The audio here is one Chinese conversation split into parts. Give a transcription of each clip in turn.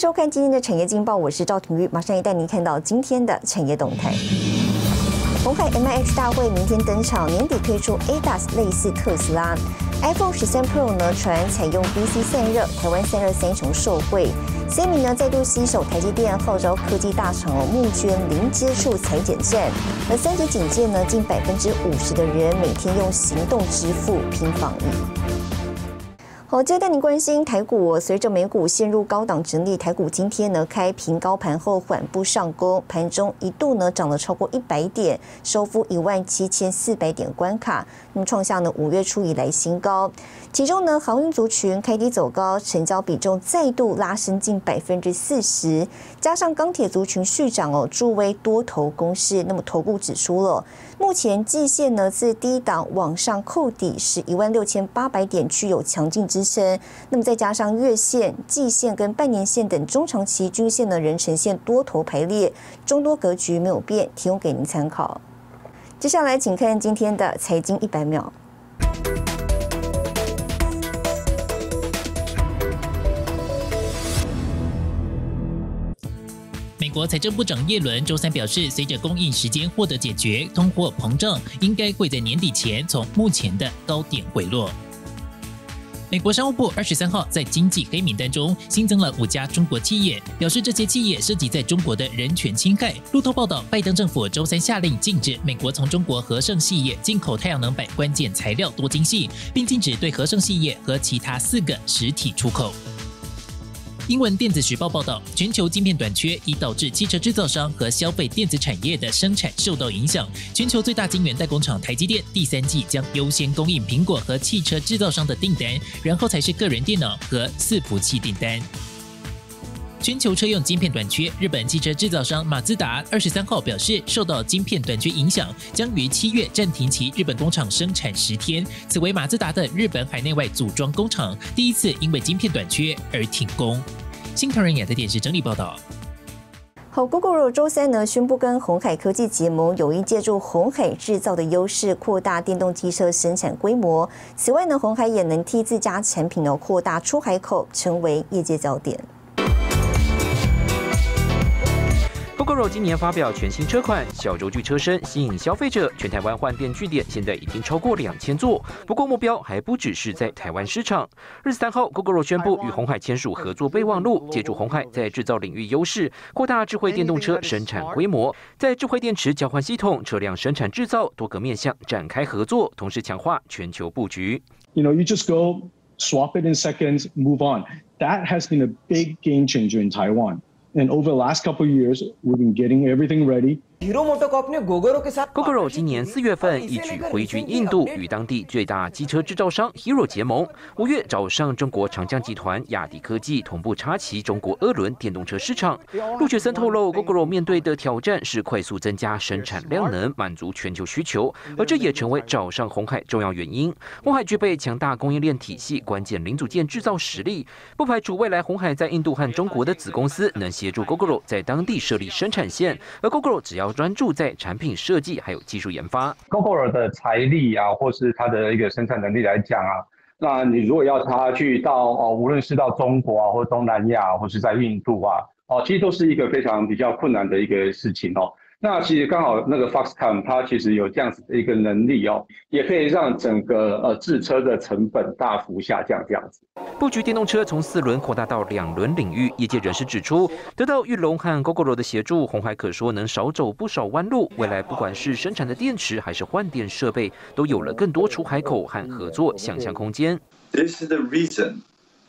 收看今天的产业劲报，我是赵廷玉，马上也带您看到今天的产业动态。红海 M I H 大会明天登场，年底推出 A D A S 类似特斯拉。iPhone 十三 Pro 呢传采用 VC 散热，台湾散热三雄受惠。C 米呢再度吸手台积电号召科技大厂募捐零接触裁剪站。而三级警戒呢，近百分之五十的人每天用行动支付拼防疫。好，接着带您关心台股，随着美股陷入高档整理，台股今天呢开平高盘后缓步上攻，盘中一度呢涨了超过一百点，收复一万七千四百点关卡，那么创下呢五月初以来新高。其中呢航运族群开低走高，成交比重再度拉升近百分之四十，加上钢铁族群续涨哦，助威多头攻势。那么头部指出了，目前季线呢自低档往上扣底是一万六千八百点，具有强劲之。支撑，那么再加上月线、季线跟半年线等中长期均线呢，仍呈现多头排列，中多格局没有变，提供给您参考。接下来，请看今天的财经一百秒。美国财政部长耶伦周三表示，随着供应时间获得解决，通货膨胀应该会在年底前从目前的高点回落。美国商务部二十三号在经济黑名单中新增了五家中国企业，表示这些企业涉及在中国的人权侵害。路透报道，拜登政府周三下令禁止美国从中国和盛系业进口太阳能板关键材料多晶系，并禁止对和盛系业和其他四个实体出口。英文电子时报报道，全球晶片短缺已导致汽车制造商和消费电子产业的生产受到影响。全球最大晶圆代工厂台积电第三季将优先供应苹果和汽车制造商的订单，然后才是个人电脑和伺服器订单。全球车用晶片短缺，日本汽车制造商马自达二十三号表示，受到晶片短缺影响，将于七月暂停其日本工厂生产十天。此为马自达的日本海内外组装工厂第一次因为晶片短缺而停工。新唐人亚太电视整理报道。好，Google 周三呢宣布跟红海科技结盟，有意借助红海制造的优势扩大电动机车生产规模。此外呢，红海也能替自家产品呢扩大出海口，成为业界焦点。GoGo 今年发表全新车款，小轴距车身吸引消费者。全台湾换电据点现在已经超过两千座，不过目标还不只是在台湾市场。日三号，GoGo 宣布与红海签署合作备忘录，借助红海在制造领域优势，扩大智慧电动车生产规模，在智慧电池交换系统、车辆生产制造多个面向展开合作，同时强化全球布局。You know, you just go swap it in seconds, move on. That has been a big game changer in Taiwan. And over the last couple of years, we've been getting everything ready. GoGo 今年四月份一举挥军印度，与当地最大机车制造商 Hero 结盟。五月找上中国长江集团、亚迪科技，同步插旗中国二轮电动车市场。陆雪森透露，GoGoRo 面对的挑战是快速增加生产量能，满足全球需求，而这也成为找上红海重要原因。红海具备强大供应链体系、关键零组件制造实力，不排除未来红海在印度和中国的子公司能协助 GoGoRo 在当地设立生产线，而 GoGoRo 只要。专注在产品设计还有技术研发。GoGo 的财力啊，或是它的一个生产能力来讲啊，那你如果要它去到哦，无论是到中国啊，或东南亚，或是在印度啊，哦，其实都是一个非常比较困难的一个事情哦。那其实刚好那个 Foxconn 它其实有这样子的一个能力哦，也可以让整个呃制车的成本大幅下降这样子。布局电动车从四轮扩大到两轮领域，业界人士指出，得到玉龙和 GoGo 的协助，红海可说能少走不少弯路。未来不管是生产的电池还是换电设备，都有了更多出海口和合作想象空间。This is the reason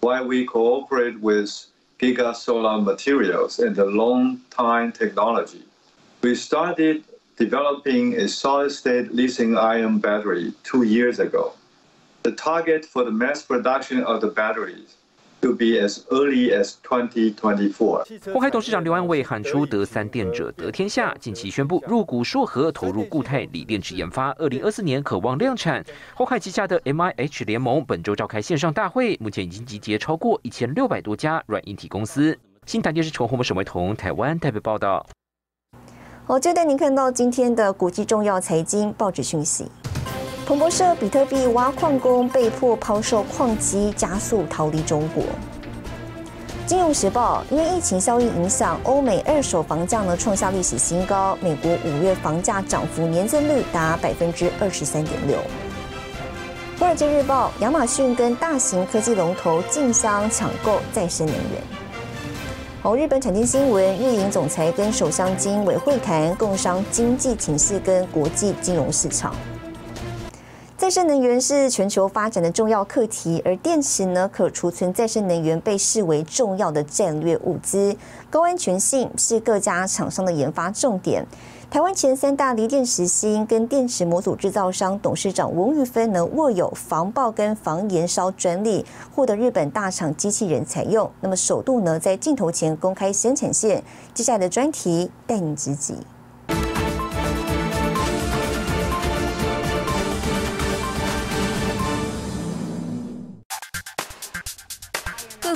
why we cooperate with Giga Solar Materials and the Long Time Technology. We started developing a solid-state lithium-ion battery two years ago. The target for the mass production of the batteries to be as early as 2024. 红海董事长刘安伟喊出“得三电者得天下”，近期宣布入股硕和，投入固态锂电池研发，二零二四年渴望量产。红海旗下的 MIH 联盟本周召开线上大会，目前已经集结超过一千六百多家软硬体公司。新台电视从洪博沈维彤台湾代表报道。好，就带您看到今天的国际重要财经报纸讯息。彭博社：比特币挖矿工被迫抛售矿机，加速逃离中国。金融时报，因为疫情效应影响，欧美二手房价呢创下历史新高。美国五月房价涨幅年增率达百分之二十三点六。华尔街日报，亚马逊跟大型科技龙头竞相抢购再生能源。从，日本产经新闻，日营总裁跟首相经委会谈共商经济情势跟国际金融市场。再生能源是全球发展的重要课题，而电池呢，可储存再生能源被视为重要的战略物资，高安全性是各家厂商的研发重点。台湾前三大锂电池芯跟电池模组制造商董事长翁玉芬呢，握有防爆跟防燃烧专利，获得日本大厂机器人采用。那么首度呢，在镜头前公开生产线。接下来的专题带你直击。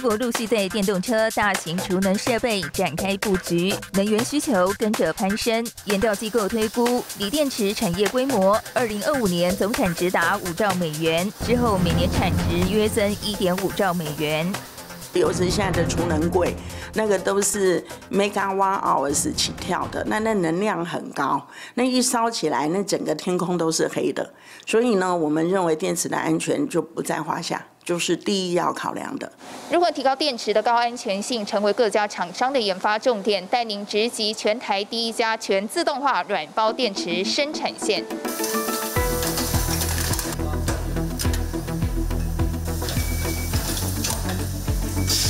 国陆续在电动车、大型储能设备展开布局，能源需求跟着攀升。研调机构推估，锂电池产业规模，二零二五年总产值达五兆美元，之后每年产值约增一点五兆美元。尤其现在的储能柜，那个都是 megawatt hours 起跳的，那那能量很高，那一烧起来，那整个天空都是黑的。所以呢，我们认为电池的安全就不在话下。就是第一要考量的。如何提高电池的高安全性，成为各家厂商的研发重点。带您直击全台第一家全自动化软包电池生产线。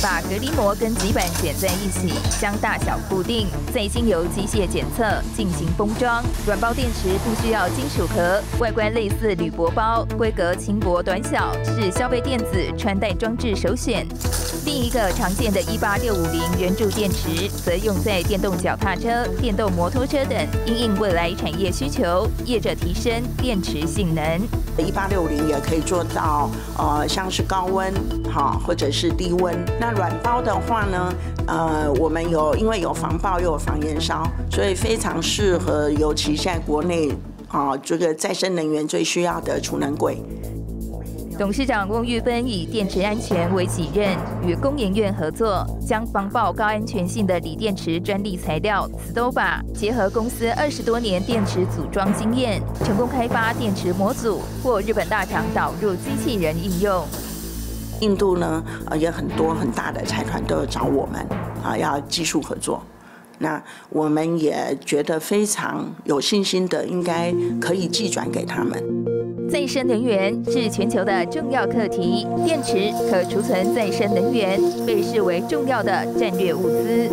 把隔离膜跟极板卷在一起，将大小固定，再经由机械检测进行封装。软包电池不需要金属壳，外观类似铝箔包，规格轻薄短小，是消费电子穿戴装置首选。另一个常见的18650圆柱电池，则用在电动脚踏车、电动摩托车等，因应未来产业需求，业者提升电池性能。1860也可以做到，呃，像是高温，好，或者是低温。那软包的话呢，呃，我们有因为有防爆又有防燃烧，所以非常适合，尤其现在国内啊，这个再生能源最需要的储能柜。董事长翁玉芬以电池安全为己任，与工研院合作，将防爆高安全性的锂电池专利材料 Stoba 结合公司二十多年电池组装经验，成功开发电池模组，或日本大厂导入机器人应用。印度呢，呃，也很多很大的财团都有找我们，啊，要技术合作。那我们也觉得非常有信心的，应该可以寄转给他们。再生能源是全球的重要课题，电池可储存再生能源被视为重要的战略物资。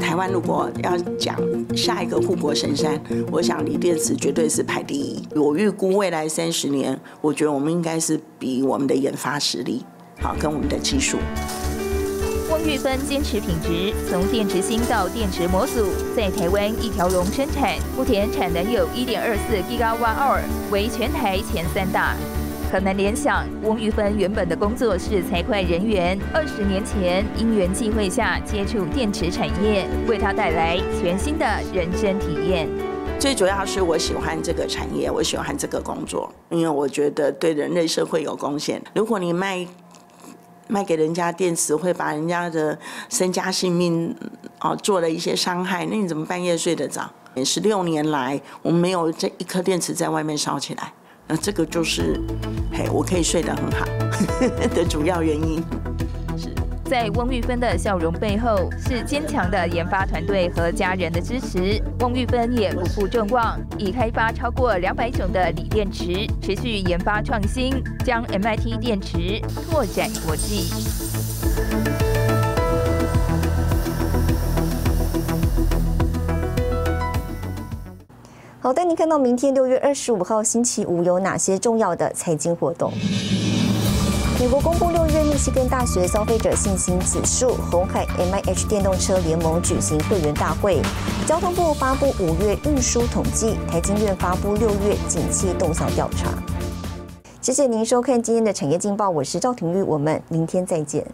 台湾如果要讲下一个护国神山，我想锂电池绝对是排第一。我预估未来三十年，我觉得我们应该是比我们的研发实力好，跟我们的技术。翁玉芬坚持品质，从电池芯到电池模组，在台湾一条龙生产，目前产能有一点二四 Gigawatt，为全台前三大。可能联想，翁玉芬原本的工作是财会人员，二十年前因缘际会下接触电池产业，为他带来全新的人生体验。最主要是我喜欢这个产业，我喜欢这个工作，因为我觉得对人类社会有贡献。如果你卖。卖给人家电池会把人家的身家性命哦做了一些伤害，那你怎么半夜睡得着？十六年来，我们没有这一颗电池在外面烧起来，那这个就是嘿，我可以睡得很好 的主要原因。在翁玉芬的笑容背后，是坚强的研发团队和家人的支持。翁玉芬也不负众望，已开发超过两百种的锂电池，持续研发创新，将 MIT 电池拓展国际。好，带您看到明天六月二十五号星期五有哪些重要的财经活动。美国公布六月密西根大学消费者信心指数，红海 M I H 电动车联盟举行会员大会，交通部发布五月运输统计，台经院发布六月景气动向调查。谢谢您收看今天的产业劲报，我是赵廷玉，我们明天再见。